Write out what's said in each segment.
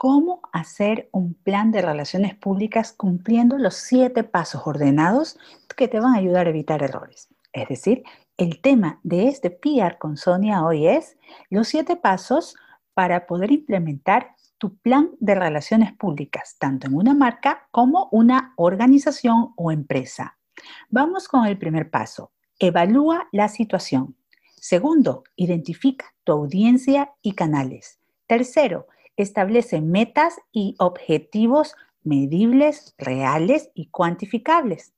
cómo hacer un plan de relaciones públicas cumpliendo los siete pasos ordenados que te van a ayudar a evitar errores. Es decir, el tema de este PR con Sonia hoy es los siete pasos para poder implementar tu plan de relaciones públicas, tanto en una marca como una organización o empresa. Vamos con el primer paso. Evalúa la situación. Segundo, identifica tu audiencia y canales. Tercero, establece metas y objetivos medibles, reales y cuantificables.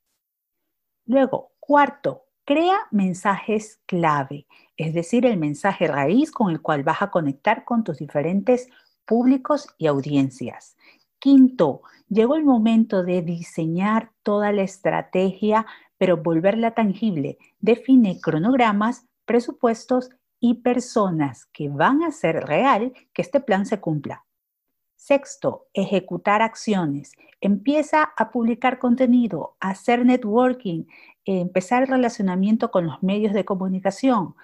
Luego, cuarto, crea mensajes clave, es decir, el mensaje raíz con el cual vas a conectar con tus diferentes públicos y audiencias. Quinto, llegó el momento de diseñar toda la estrategia, pero volverla tangible. Define cronogramas, presupuestos y personas que van a hacer real que este plan se cumpla. Sexto, ejecutar acciones. Empieza a publicar contenido, hacer networking, empezar el relacionamiento con los medios de comunicación,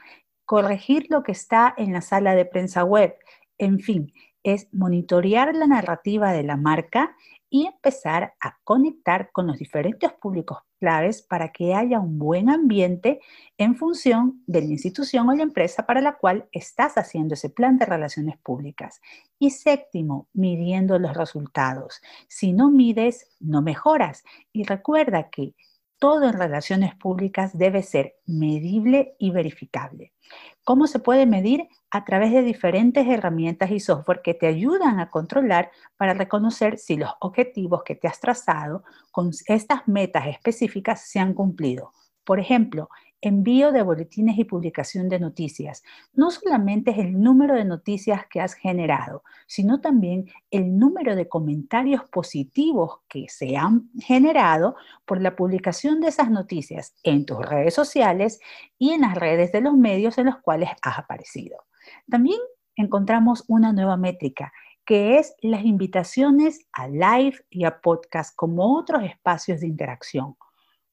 corregir lo que está en la sala de prensa web. En fin, es monitorear la narrativa de la marca y empezar a conectar con los diferentes públicos claves para que haya un buen ambiente en función de la institución o la empresa para la cual estás haciendo ese plan de relaciones públicas. Y séptimo, midiendo los resultados. Si no mides, no mejoras. Y recuerda que todo en relaciones públicas debe ser medible y verificable. ¿Cómo se puede medir? A través de diferentes herramientas y software que te ayudan a controlar para reconocer si los objetivos que te has trazado con estas metas específicas se han cumplido. Por ejemplo, envío de boletines y publicación de noticias. No solamente es el número de noticias que has generado, sino también el número de comentarios positivos que se han generado por la publicación de esas noticias en tus redes sociales y en las redes de los medios en los cuales has aparecido. También encontramos una nueva métrica que es las invitaciones a live y a podcast como otros espacios de interacción.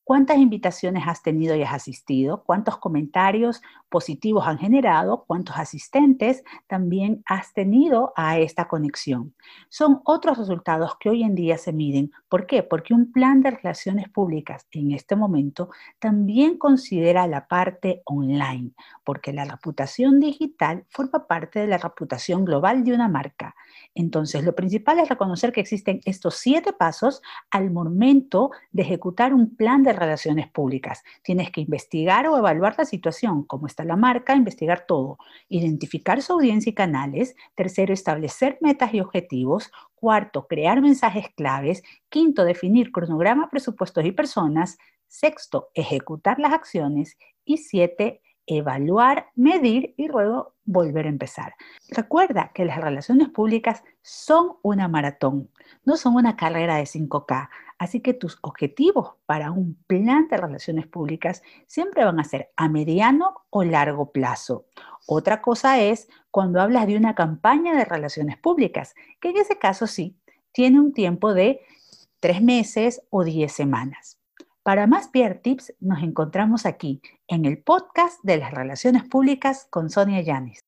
¿Cuántas invitaciones has tenido y has asistido? ¿Cuántos comentarios positivos han generado? ¿Cuántos asistentes también has tenido a esta conexión? Son otros resultados que hoy en día se miden. ¿Por qué? Porque un plan de relaciones públicas en este momento también considera la parte online, porque la reputación digital forma parte de la reputación global de una marca. Entonces, lo principal es reconocer que existen estos siete pasos al momento de ejecutar un plan de relaciones públicas. Tienes que investigar o evaluar la situación, cómo está la marca, investigar todo, identificar su audiencia y canales. Tercero, establecer metas y objetivos. Cuarto, crear mensajes claves. Quinto, definir cronograma, presupuestos y personas. Sexto, ejecutar las acciones. Y siete, evaluar, medir y luego volver a empezar. Recuerda que las relaciones públicas son una maratón, no son una carrera de 5K. Así que tus objetivos para un plan de relaciones públicas siempre van a ser a mediano o largo plazo. Otra cosa es cuando hablas de una campaña de relaciones públicas, que en ese caso sí, tiene un tiempo de tres meses o diez semanas. Para más peer tips nos encontramos aquí en el podcast de las relaciones públicas con Sonia Yanis.